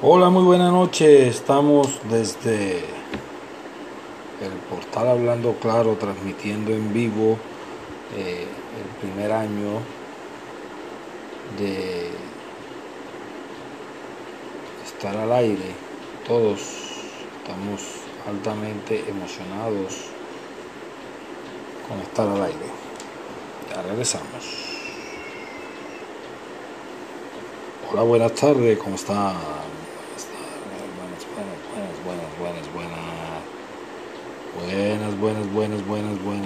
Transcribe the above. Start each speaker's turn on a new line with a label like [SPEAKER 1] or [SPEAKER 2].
[SPEAKER 1] Hola, muy buena noche. Estamos desde el portal Hablando Claro, transmitiendo en vivo eh, el primer año de estar al aire. Todos estamos altamente emocionados con estar al aire. Ya regresamos. Hola, buenas tardes, ¿cómo están? buenas, buenas, buenas. Buenas, buenas, buenas, buenas, buenas.